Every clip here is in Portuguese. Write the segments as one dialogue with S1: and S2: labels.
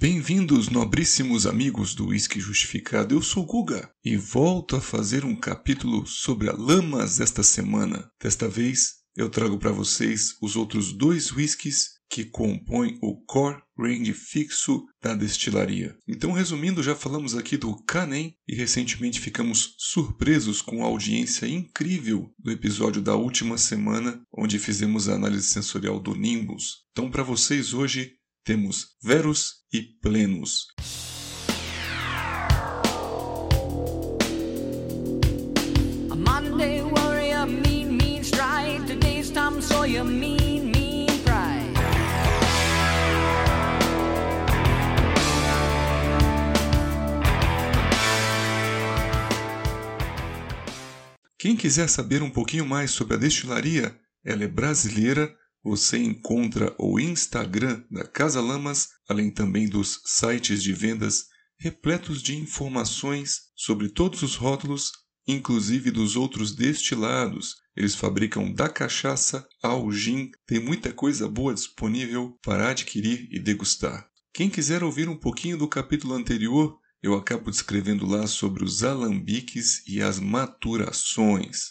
S1: Bem-vindos, nobríssimos amigos do Whisky Justificado. Eu sou Guga e volto a fazer um capítulo sobre a Lamas esta semana. Desta vez, eu trago para vocês os outros dois whiskies que compõem o core range fixo da destilaria. Então, resumindo, já falamos aqui do Canem e recentemente ficamos surpresos com a audiência incrível do episódio da última semana, onde fizemos a análise sensorial do Nimbus. Então, para vocês hoje temos Verus e
S2: pride.
S1: Quem quiser saber um pouquinho mais sobre a destilaria, ela é brasileira. Você encontra o Instagram da Casa Lamas, além também dos sites de vendas repletos de informações sobre todos os rótulos, inclusive dos outros destilados. Eles fabricam da cachaça ao gin, tem muita coisa boa disponível para adquirir e degustar. Quem quiser ouvir um pouquinho do capítulo anterior, eu acabo descrevendo lá sobre os alambiques e as maturações.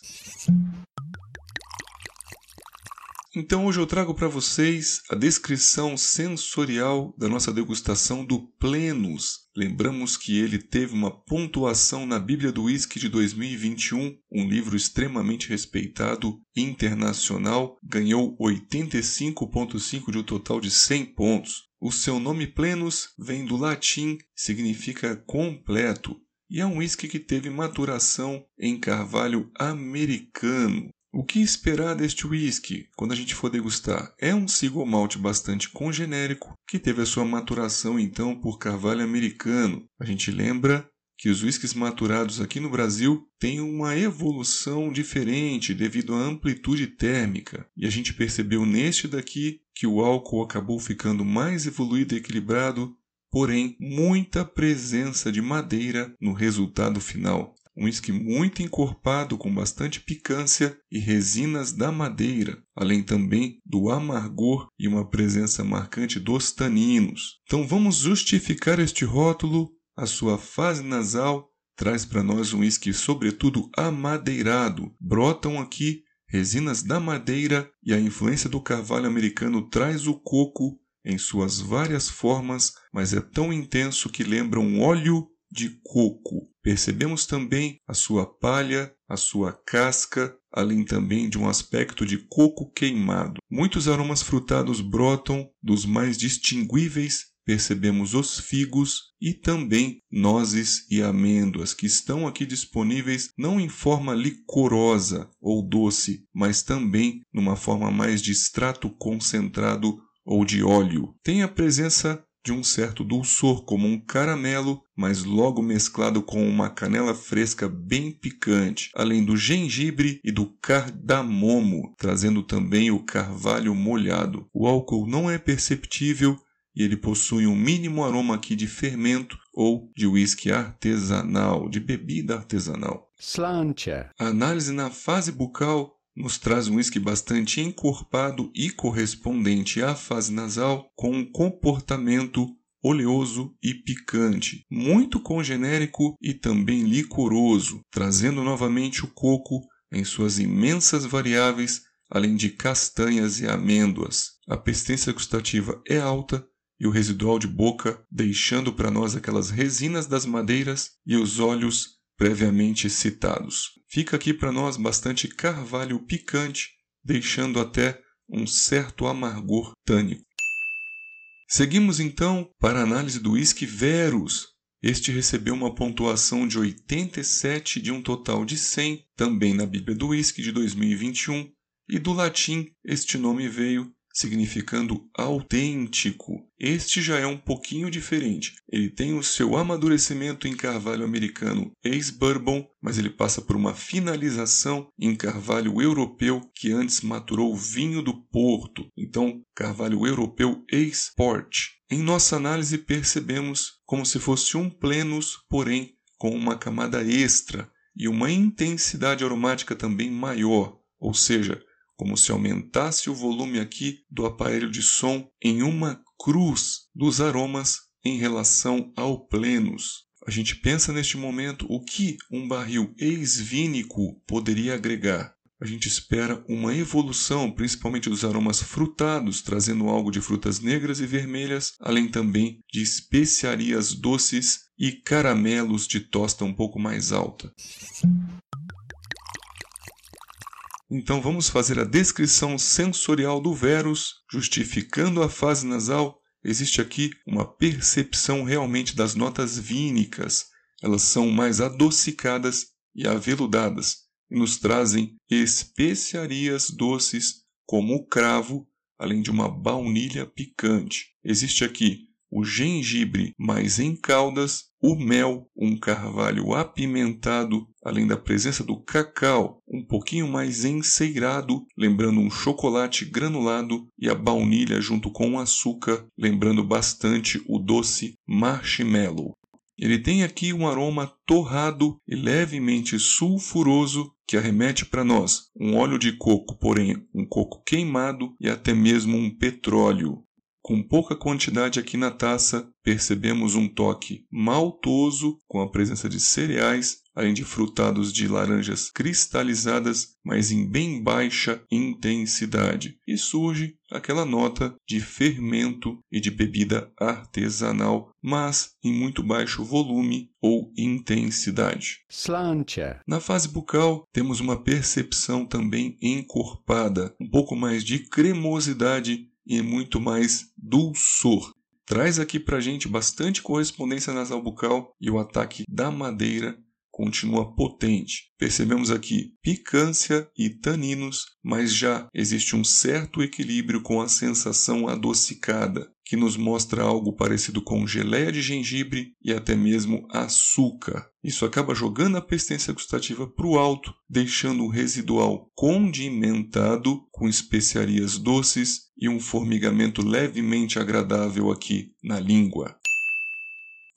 S1: Então hoje eu trago para vocês a descrição sensorial da nossa degustação do Plenus. Lembramos que ele teve uma pontuação na Bíblia do Whisky de 2021, um livro extremamente respeitado, internacional, ganhou 85.5 de um total de 100 pontos. O seu nome Plenus vem do latim, significa completo, e é um whisky que teve maturação em carvalho americano. O que esperar deste whisky quando a gente for degustar? É um single malt bastante congenérico que teve a sua maturação então por carvalho americano. A gente lembra que os whiskies maturados aqui no Brasil têm uma evolução diferente devido à amplitude térmica. E a gente percebeu neste daqui que o álcool acabou ficando mais evoluído e equilibrado, porém muita presença de madeira no resultado final. Um whisky muito encorpado com bastante picância e resinas da madeira, além também do amargor e uma presença marcante dos taninos. Então vamos justificar este rótulo a sua fase nasal traz para nós um whisky sobretudo amadeirado. Brotam aqui resinas da madeira e a influência do carvalho americano traz o coco em suas várias formas, mas é tão intenso que lembra um óleo de coco. Percebemos também a sua palha, a sua casca, além também de um aspecto de coco queimado. Muitos aromas frutados brotam dos mais distinguíveis percebemos os figos e também nozes e amêndoas, que estão aqui disponíveis não em forma licorosa ou doce, mas também numa forma mais de extrato concentrado ou de óleo. Tem a presença de um certo dulçor, como um caramelo, mas logo mesclado com uma canela fresca bem picante, além do gengibre e do cardamomo, trazendo também o carvalho molhado. O álcool não é perceptível e ele possui um mínimo aroma aqui de fermento ou de whisky artesanal, de bebida artesanal.
S3: Slancher.
S1: A análise na fase bucal nos traz um whisky bastante encorpado e correspondente à fase nasal, com um comportamento oleoso e picante, muito congenérico e também licoroso, trazendo novamente o coco em suas imensas variáveis, além de castanhas e amêndoas. A persistência gustativa é alta e o residual de boca, deixando para nós aquelas resinas das madeiras e os óleos previamente citados. Fica aqui para nós bastante carvalho picante, deixando até um certo amargor tânico. Seguimos então para a análise do whisky Verus. Este recebeu uma pontuação de 87 de um total de 100, também na Bíblia do Whisky de 2021, e do latim este nome veio significando autêntico. Este já é um pouquinho diferente. Ele tem o seu amadurecimento em carvalho americano ex-bourbon, mas ele passa por uma finalização em carvalho europeu que antes maturou vinho do Porto. Então, carvalho europeu ex-port. Em nossa análise percebemos como se fosse um plenus, porém com uma camada extra e uma intensidade aromática também maior, ou seja, como se aumentasse o volume aqui do aparelho de som em uma cruz dos aromas em relação ao plenos. A gente pensa neste momento o que um barril ex-vínico poderia agregar. A gente espera uma evolução, principalmente dos aromas frutados, trazendo algo de frutas negras e vermelhas, além também de especiarias doces e caramelos de tosta um pouco mais alta. Então vamos fazer a descrição sensorial do Verus, justificando a fase nasal. Existe aqui uma percepção realmente das notas vínicas. Elas são mais adocicadas e aveludadas e nos trazem especiarias doces como o cravo, além de uma baunilha picante. Existe aqui o gengibre mais em caldas, o mel, um carvalho apimentado, além da presença do cacau, um pouquinho mais enceirado, lembrando um chocolate granulado, e a baunilha junto com o açúcar, lembrando bastante o doce marshmallow. Ele tem aqui um aroma torrado e levemente sulfuroso que arremete para nós um óleo de coco, porém um coco queimado e até mesmo um petróleo. Com pouca quantidade aqui na taça, percebemos um toque maltoso com a presença de cereais, além de frutados de laranjas cristalizadas, mas em bem baixa intensidade. E surge aquela nota de fermento e de bebida artesanal, mas em muito baixo volume ou intensidade.
S3: Slantia.
S1: Na fase bucal, temos uma percepção também encorpada, um pouco mais de cremosidade e muito mais dulçor. Traz aqui para gente bastante correspondência nasal bucal e o ataque da madeira continua potente. Percebemos aqui picância e taninos, mas já existe um certo equilíbrio com a sensação adocicada, que nos mostra algo parecido com geleia de gengibre e até mesmo açúcar. Isso acaba jogando a persistência gustativa para o alto, deixando o residual condimentado com especiarias doces e um formigamento levemente agradável aqui na língua.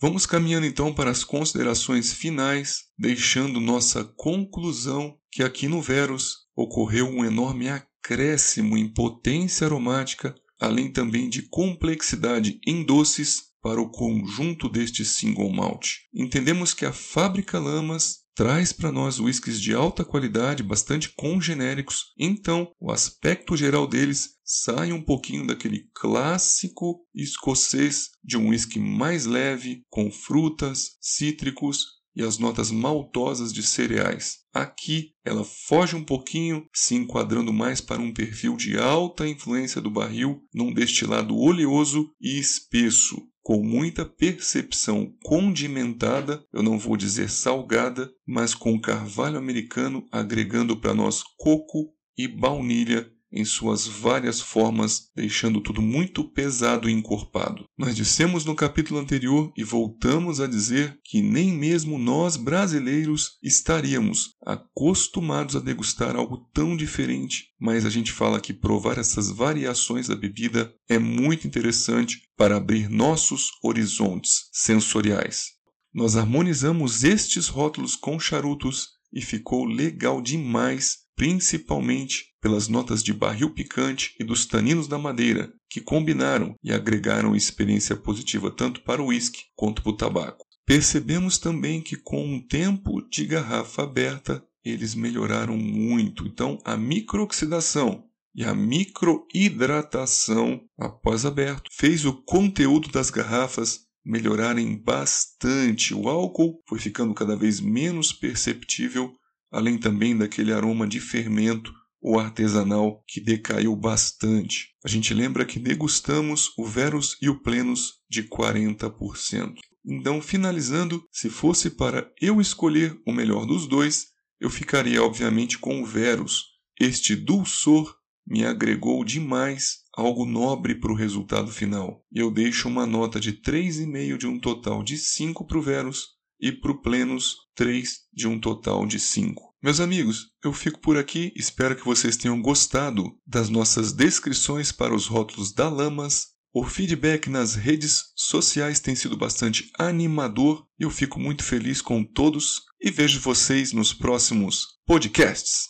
S1: Vamos caminhando então para as considerações finais, deixando nossa conclusão que aqui no Verus ocorreu um enorme acréscimo em potência aromática, além também de complexidade em doces para o conjunto deste single malt. Entendemos que a fábrica Lamas traz para nós whiskies de alta qualidade, bastante congenéricos, então o aspecto geral deles sai um pouquinho daquele clássico escocês de um whisky mais leve, com frutas, cítricos e as notas maltosas de cereais. Aqui ela foge um pouquinho, se enquadrando mais para um perfil de alta influência do barril, num destilado oleoso e espesso, com muita percepção condimentada, eu não vou dizer salgada, mas com carvalho americano agregando para nós coco e baunilha em suas várias formas, deixando tudo muito pesado e encorpado. Nós dissemos no capítulo anterior e voltamos a dizer que nem mesmo nós brasileiros estaríamos acostumados a degustar algo tão diferente, mas a gente fala que provar essas variações da bebida é muito interessante para abrir nossos horizontes sensoriais. Nós harmonizamos estes rótulos com charutos e ficou legal demais principalmente pelas notas de barril picante e dos taninos da madeira, que combinaram e agregaram experiência positiva tanto para o uísque quanto para o tabaco. Percebemos também que com um tempo de garrafa aberta, eles melhoraram muito. Então, a microoxidação e a microhidratação após aberto fez o conteúdo das garrafas melhorarem bastante. O álcool foi ficando cada vez menos perceptível além também daquele aroma de fermento ou artesanal que decaiu bastante. A gente lembra que degustamos o Verus e o Plenus de 40%. Então, finalizando, se fosse para eu escolher o melhor dos dois, eu ficaria obviamente com o Verus. Este dulçor me agregou demais algo nobre para o resultado final. Eu deixo uma nota de 3,5 de um total de 5 para o Verus e para o Plenus 3 de um total de 5. Meus amigos, eu fico por aqui, espero que vocês tenham gostado das nossas descrições para os rótulos da Lamas. O feedback nas redes sociais tem sido bastante animador e eu fico muito feliz com todos e vejo vocês nos próximos podcasts.